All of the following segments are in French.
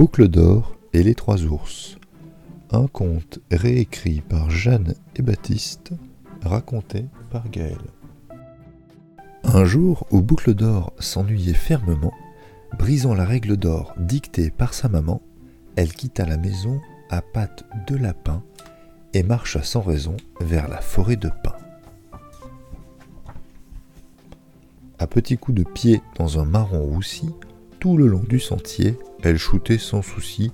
Boucle d'or et les trois ours. Un conte réécrit par Jeanne et Baptiste, raconté par Gaël. Un jour où Boucle d'or s'ennuyait fermement, brisant la règle d'or dictée par sa maman, elle quitta la maison à pattes de lapin et marcha sans raison vers la forêt de pins. À petits coups de pied dans un marron roussi, tout le long du sentier, elle shootait sans souci,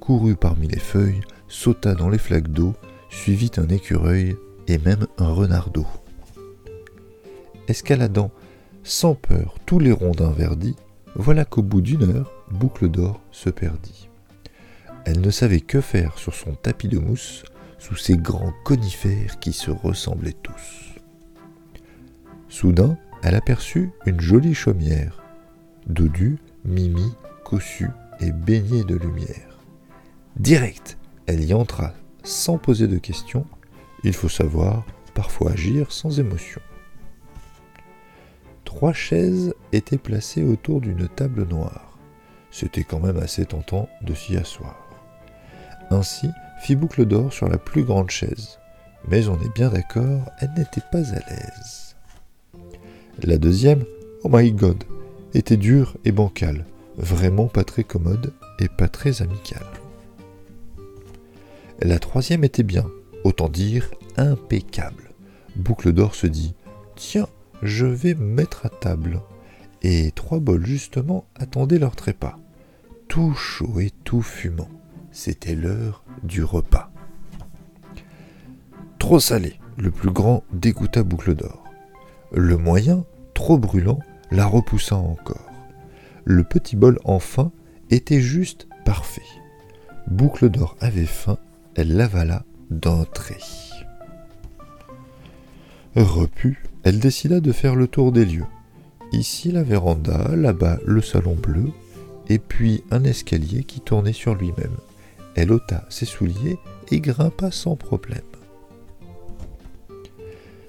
courut parmi les feuilles, sauta dans les flaques d'eau, suivit un écureuil et même un renardeau. Escaladant sans peur tous les rondins verdis, voilà qu'au bout d'une heure, Boucle d'Or se perdit. Elle ne savait que faire sur son tapis de mousse sous ces grands conifères qui se ressemblaient tous. Soudain, elle aperçut une jolie chaumière. Dodu, Mimi, cossu et baignée de lumière. Direct, elle y entra sans poser de questions. Il faut savoir parfois agir sans émotion. Trois chaises étaient placées autour d'une table noire. C'était quand même assez tentant de s'y asseoir. Ainsi fit boucle d'or sur la plus grande chaise. Mais on est bien d'accord, elle n'était pas à l'aise. La deuxième, oh my god, était dure et bancale, vraiment pas très commode et pas très amicale. La troisième était bien, autant dire impeccable. Boucle d'or se dit Tiens, je vais me mettre à table. Et trois bols justement attendaient leur trépas. Tout chaud et tout fumant. C'était l'heure du repas. Trop salé, le plus grand dégoûta Boucle d'or. Le moyen, trop brûlant, la repoussa encore. Le petit bol enfin était juste parfait. Boucle d'or avait faim, elle l'avala d'un trait. Repue, elle décida de faire le tour des lieux. Ici la véranda, là-bas le salon bleu, et puis un escalier qui tournait sur lui-même. Elle ôta ses souliers et grimpa sans problème.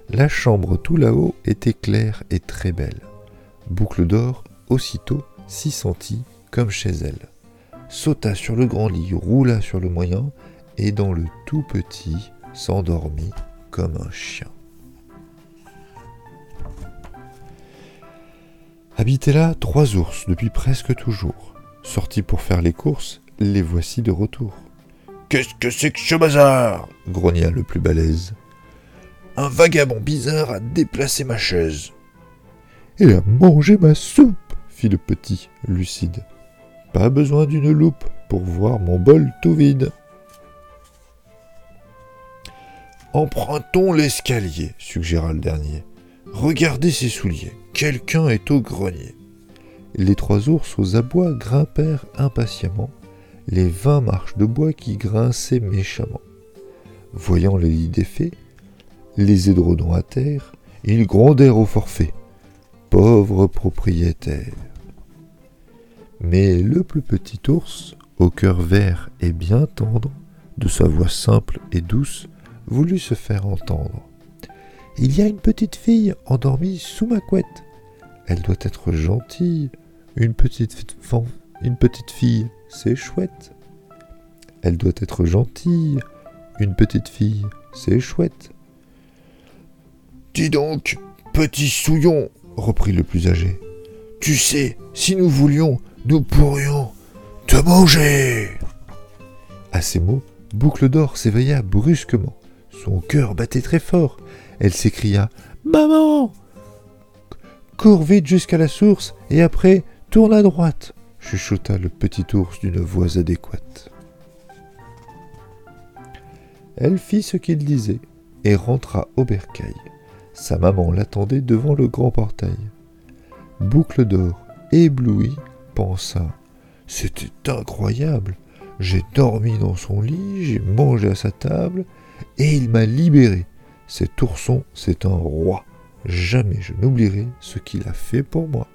La chambre tout là-haut était claire et très belle. Boucle d'or, aussitôt, s'y sentit comme chez elle. Sauta sur le grand lit, roula sur le moyen, et dans le tout petit s'endormit comme un chien. Habitaient là trois ours depuis presque toujours. Sortis pour faire les courses, les voici de retour. Qu'est-ce que c'est que ce bazar? grogna le plus balèze. Un vagabond bizarre a déplacé ma chaise. Et a mangé ma soupe, fit le petit, lucide. Pas besoin d'une loupe pour voir mon bol tout vide. Empruntons l'escalier, suggéra le dernier. Regardez ses souliers. Quelqu'un est au grenier. Les trois ours aux abois grimpèrent impatiemment les vingt marches de bois qui grinçaient méchamment. Voyant les lits défaits, les édredons à terre, ils grondèrent au forfait. Pauvre propriétaire. Mais le plus petit ours, au cœur vert et bien tendre, de sa voix simple et douce, voulut se faire entendre. Il y a une petite fille endormie sous ma couette. Elle doit être gentille. Une petite, une petite fille, c'est chouette. Elle doit être gentille. Une petite fille, c'est chouette. Dis donc, petit souillon, reprit le plus âgé. Tu sais, si nous voulions, nous pourrions te manger. À ces mots, Boucle d'Or s'éveilla brusquement. Son cœur battait très fort. Elle s'écria Maman Cours vite jusqu'à la source et après tourne à droite, chuchota le petit ours d'une voix adéquate. Elle fit ce qu'il disait et rentra au bercail. Sa maman l'attendait devant le grand portail. Boucle d'or, ébloui, pensa C'était incroyable. J'ai dormi dans son lit, j'ai mangé à sa table, et il m'a libéré. Cet ourson, c'est un roi. Jamais je n'oublierai ce qu'il a fait pour moi.